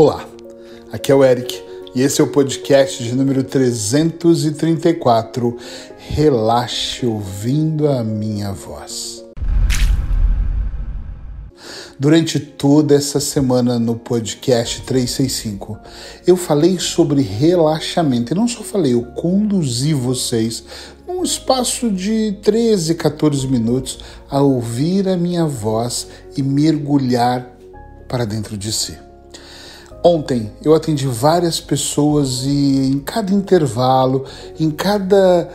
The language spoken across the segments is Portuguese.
Olá, aqui é o Eric e esse é o podcast de número 334. Relaxe ouvindo a minha voz. Durante toda essa semana no podcast 365, eu falei sobre relaxamento. E não só falei, eu conduzi vocês num espaço de 13, 14 minutos a ouvir a minha voz e mergulhar para dentro de si. Ontem eu atendi várias pessoas e em cada intervalo, em cada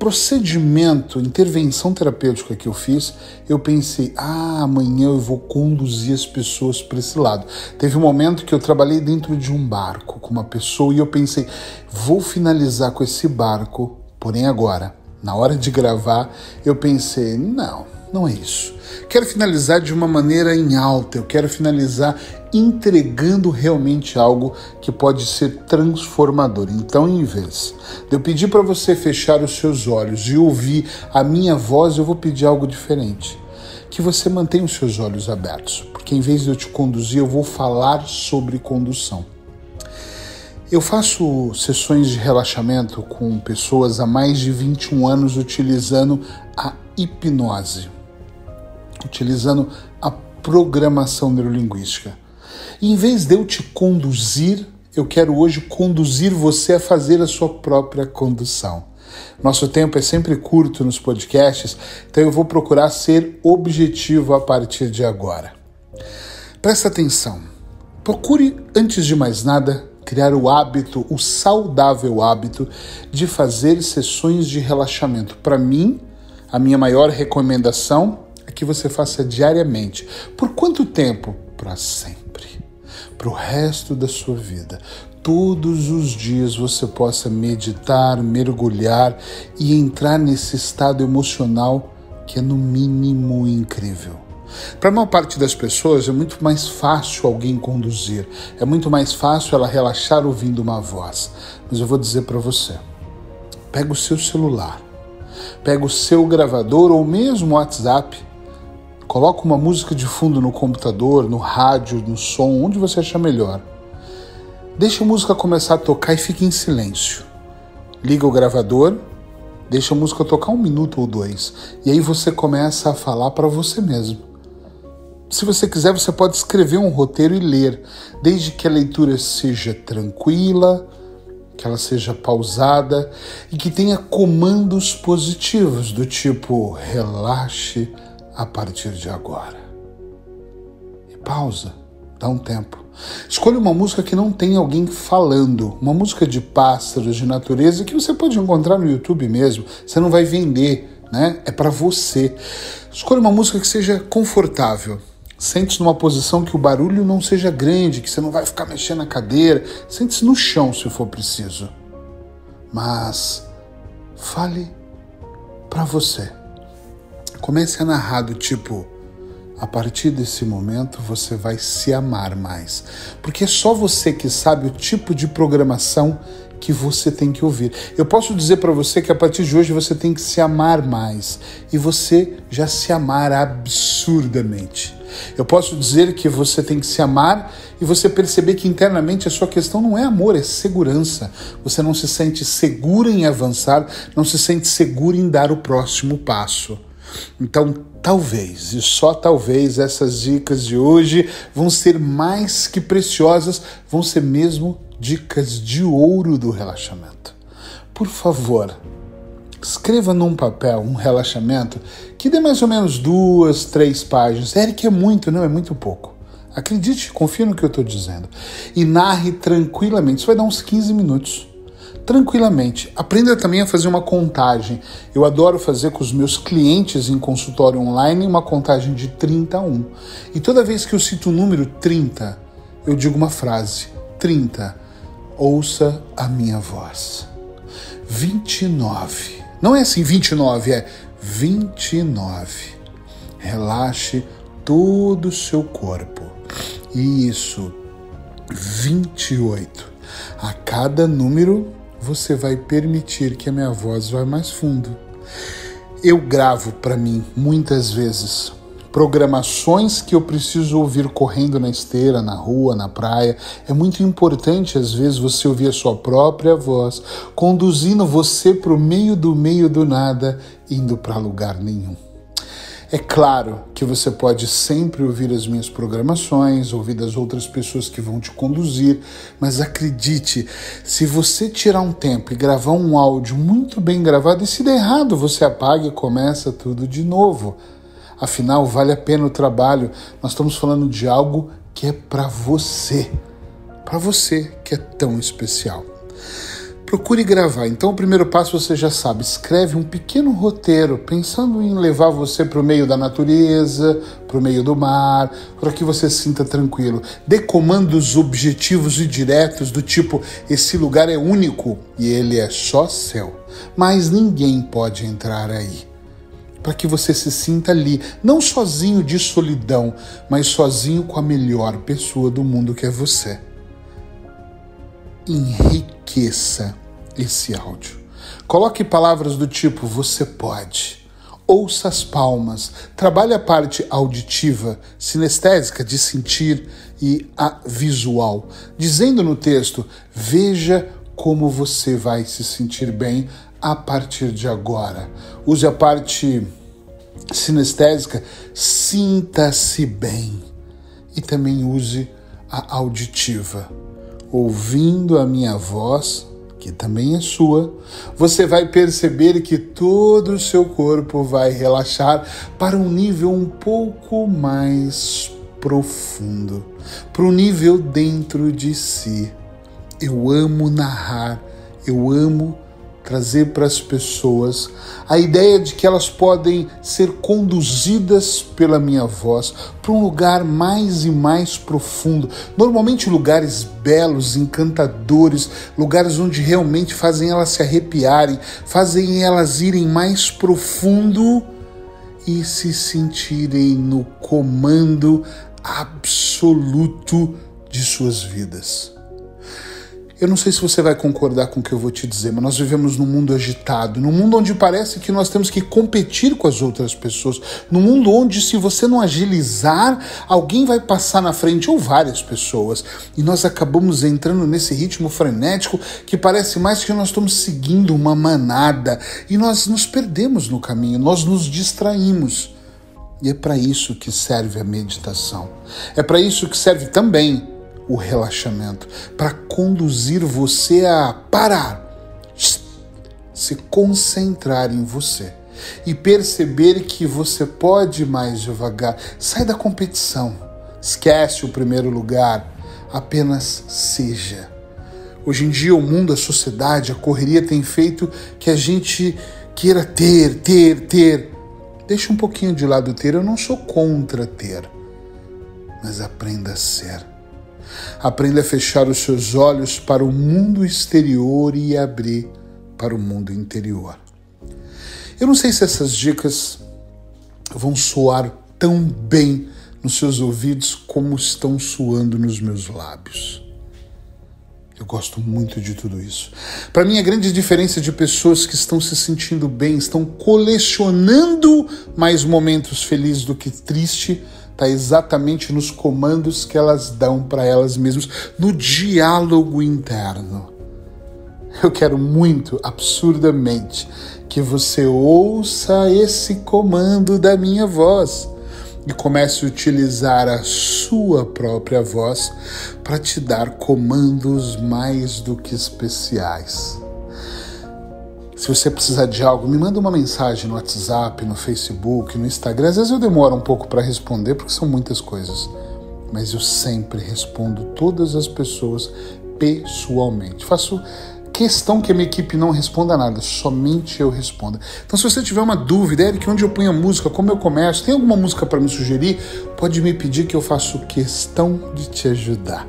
procedimento, intervenção terapêutica que eu fiz, eu pensei: ah, amanhã eu vou conduzir as pessoas para esse lado. Teve um momento que eu trabalhei dentro de um barco com uma pessoa e eu pensei: vou finalizar com esse barco, porém agora, na hora de gravar, eu pensei: não, não é isso. Quero finalizar de uma maneira em alta, eu quero finalizar entregando realmente algo que pode ser transformador. Então, em vez de eu pedir para você fechar os seus olhos e ouvir a minha voz, eu vou pedir algo diferente. Que você mantenha os seus olhos abertos, porque em vez de eu te conduzir, eu vou falar sobre condução. Eu faço sessões de relaxamento com pessoas há mais de 21 anos utilizando a hipnose, utilizando a programação neurolinguística. Em vez de eu te conduzir, eu quero hoje conduzir você a fazer a sua própria condução. Nosso tempo é sempre curto nos podcasts, então eu vou procurar ser objetivo a partir de agora. Presta atenção. Procure, antes de mais nada, criar o hábito, o saudável hábito de fazer sessões de relaxamento. Para mim, a minha maior recomendação que você faça diariamente. Por quanto tempo? Para sempre para o resto da sua vida. Todos os dias você possa meditar, mergulhar e entrar nesse estado emocional que é no mínimo incrível. Para a maior parte das pessoas é muito mais fácil alguém conduzir, é muito mais fácil ela relaxar ouvindo uma voz. Mas eu vou dizer para você: pega o seu celular, pega o seu gravador ou mesmo o WhatsApp Coloca uma música de fundo no computador, no rádio, no som, onde você achar melhor. Deixa a música começar a tocar e fique em silêncio. Liga o gravador, deixa a música tocar um minuto ou dois. E aí você começa a falar para você mesmo. Se você quiser, você pode escrever um roteiro e ler, desde que a leitura seja tranquila, que ela seja pausada e que tenha comandos positivos do tipo relaxe, a partir de agora. E pausa, dá um tempo. Escolha uma música que não tem alguém falando, uma música de pássaros, de natureza, que você pode encontrar no YouTube mesmo. Você não vai vender, né? É para você. Escolha uma música que seja confortável. Sente-se numa posição que o barulho não seja grande, que você não vai ficar mexendo na cadeira. Sente-se no chão se for preciso. Mas fale para você. Comece a narrar do tipo: a partir desse momento você vai se amar mais. Porque é só você que sabe o tipo de programação que você tem que ouvir. Eu posso dizer para você que a partir de hoje você tem que se amar mais e você já se amar absurdamente. Eu posso dizer que você tem que se amar e você perceber que internamente a sua questão não é amor, é segurança. Você não se sente segura em avançar, não se sente segura em dar o próximo passo. Então, talvez, e só talvez, essas dicas de hoje vão ser mais que preciosas, vão ser mesmo dicas de ouro do relaxamento. Por favor, escreva num papel um relaxamento que dê mais ou menos duas, três páginas. Eric, é muito, não, é muito pouco. Acredite, confia no que eu estou dizendo. E narre tranquilamente. Isso vai dar uns 15 minutos tranquilamente. Aprenda também a fazer uma contagem. Eu adoro fazer com os meus clientes em consultório online uma contagem de 31. E toda vez que eu cito o número 30, eu digo uma frase: 30. Ouça a minha voz. 29. Não é assim 29, é 29. Relaxe todo o seu corpo. Isso. 28. A cada número você vai permitir que a minha voz vá mais fundo. Eu gravo para mim muitas vezes programações que eu preciso ouvir correndo na esteira, na rua, na praia. É muito importante, às vezes, você ouvir a sua própria voz, conduzindo você para o meio do meio do nada, indo para lugar nenhum. É claro que você pode sempre ouvir as minhas programações, ouvir das outras pessoas que vão te conduzir, mas acredite, se você tirar um tempo e gravar um áudio muito bem gravado, e se der errado, você apaga e começa tudo de novo. Afinal, vale a pena o trabalho. Nós estamos falando de algo que é para você, para você que é tão especial. Procure gravar. Então, o primeiro passo você já sabe: escreve um pequeno roteiro, pensando em levar você para o meio da natureza, para o meio do mar, para que você se sinta tranquilo. Dê comandos objetivos e diretos, do tipo: esse lugar é único e ele é só seu, mas ninguém pode entrar aí. Para que você se sinta ali, não sozinho de solidão, mas sozinho com a melhor pessoa do mundo que é você enriqueça esse áudio. Coloque palavras do tipo você pode. Ouça as palmas. Trabalhe a parte auditiva, sinestésica de sentir e a visual. Dizendo no texto: veja como você vai se sentir bem a partir de agora. Use a parte sinestésica, sinta-se bem. E também use a auditiva ouvindo a minha voz, que também é sua, você vai perceber que todo o seu corpo vai relaxar para um nível um pouco mais profundo, para um nível dentro de si. Eu amo narrar, eu amo trazer para as pessoas a ideia de que elas podem ser conduzidas pela minha voz para um lugar mais e mais profundo. Normalmente lugares belos, encantadores, lugares onde realmente fazem elas se arrepiarem, fazem elas irem mais profundo e se sentirem no comando absoluto de suas vidas. Eu não sei se você vai concordar com o que eu vou te dizer, mas nós vivemos num mundo agitado, num mundo onde parece que nós temos que competir com as outras pessoas, num mundo onde, se você não agilizar, alguém vai passar na frente ou várias pessoas. E nós acabamos entrando nesse ritmo frenético que parece mais que nós estamos seguindo uma manada e nós nos perdemos no caminho, nós nos distraímos. E é para isso que serve a meditação. É para isso que serve também o relaxamento, para conduzir você a parar, se concentrar em você e perceber que você pode mais devagar. Sai da competição, esquece o primeiro lugar, apenas seja. Hoje em dia, o mundo, a sociedade, a correria tem feito que a gente queira ter, ter, ter. Deixa um pouquinho de lado ter, eu não sou contra ter, mas aprenda a ser. Aprenda a fechar os seus olhos para o mundo exterior e abrir para o mundo interior. Eu não sei se essas dicas vão soar tão bem nos seus ouvidos como estão soando nos meus lábios. Eu gosto muito de tudo isso. Para mim, a grande diferença de pessoas que estão se sentindo bem, estão colecionando mais momentos felizes do que triste, está exatamente nos comandos que elas dão para elas mesmas, no diálogo interno. Eu quero muito, absurdamente, que você ouça esse comando da minha voz e comece a utilizar a sua própria voz para te dar comandos mais do que especiais. Se você precisar de algo, me manda uma mensagem no WhatsApp, no Facebook, no Instagram. Às vezes eu demoro um pouco para responder porque são muitas coisas, mas eu sempre respondo todas as pessoas pessoalmente. Faço questão que a minha equipe não responda nada, somente eu responda. Então, se você tiver uma dúvida, Eric, onde eu ponho a música, como eu começo, tem alguma música para me sugerir, pode me pedir que eu faço questão de te ajudar.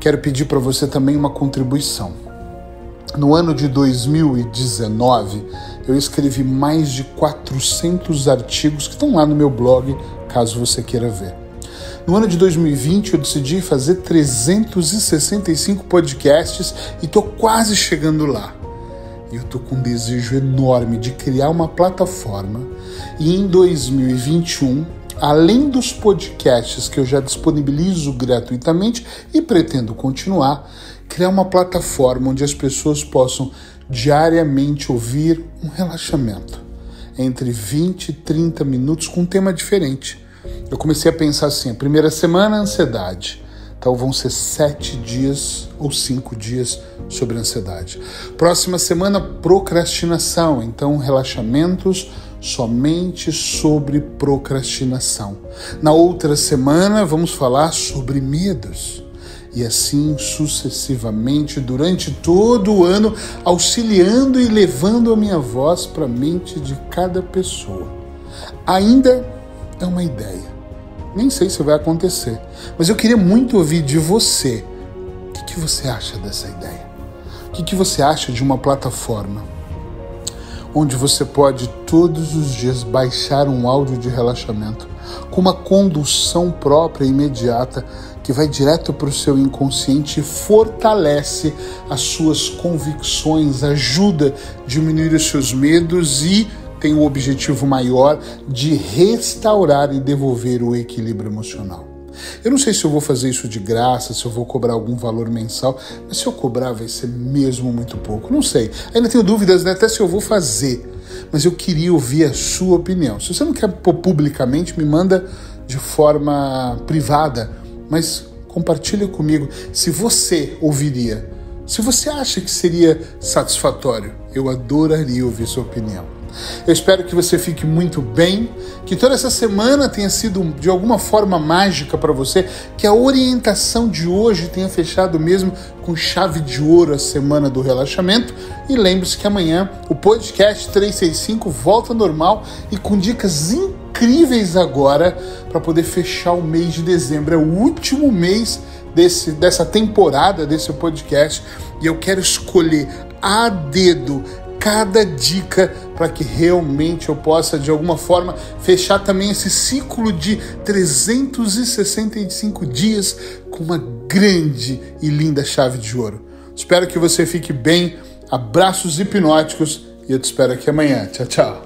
Quero pedir para você também uma contribuição. No ano de 2019, eu escrevi mais de 400 artigos que estão lá no meu blog, caso você queira ver. No ano de 2020, eu decidi fazer 365 podcasts e estou quase chegando lá. Eu estou com um desejo enorme de criar uma plataforma e em 2021 além dos podcasts que eu já disponibilizo gratuitamente e pretendo continuar, criar uma plataforma onde as pessoas possam diariamente ouvir um relaxamento entre 20 e 30 minutos com um tema diferente. Eu comecei a pensar assim: a primeira semana, ansiedade. Então vão ser sete dias ou cinco dias sobre ansiedade. Próxima semana, procrastinação. Então, relaxamentos somente sobre procrastinação. Na outra semana, vamos falar sobre medos. E assim sucessivamente durante todo o ano, auxiliando e levando a minha voz para a mente de cada pessoa. Ainda é uma ideia. Nem sei se vai acontecer, mas eu queria muito ouvir de você. O que, que você acha dessa ideia? O que, que você acha de uma plataforma onde você pode todos os dias baixar um áudio de relaxamento com uma condução própria e imediata que vai direto para o seu inconsciente e fortalece as suas convicções, ajuda a diminuir os seus medos e tem o objetivo maior de restaurar e devolver o equilíbrio emocional. Eu não sei se eu vou fazer isso de graça, se eu vou cobrar algum valor mensal, mas se eu cobrar vai ser mesmo muito pouco. Não sei. Ainda tenho dúvidas né, até se eu vou fazer. Mas eu queria ouvir a sua opinião. Se você não quer pôr publicamente, me manda de forma privada, mas compartilha comigo se você ouviria. Se você acha que seria satisfatório, eu adoraria ouvir sua opinião. Eu espero que você fique muito bem, que toda essa semana tenha sido de alguma forma mágica para você, que a orientação de hoje tenha fechado mesmo com chave de ouro a semana do relaxamento. E lembre-se que amanhã o podcast 365 volta normal e com dicas incríveis agora para poder fechar o mês de dezembro. É o último mês desse, dessa temporada desse podcast e eu quero escolher a dedo cada dica para que realmente eu possa, de alguma forma, fechar também esse ciclo de 365 dias com uma grande e linda chave de ouro. Espero que você fique bem. Abraços hipnóticos e eu te espero aqui amanhã. Tchau, tchau.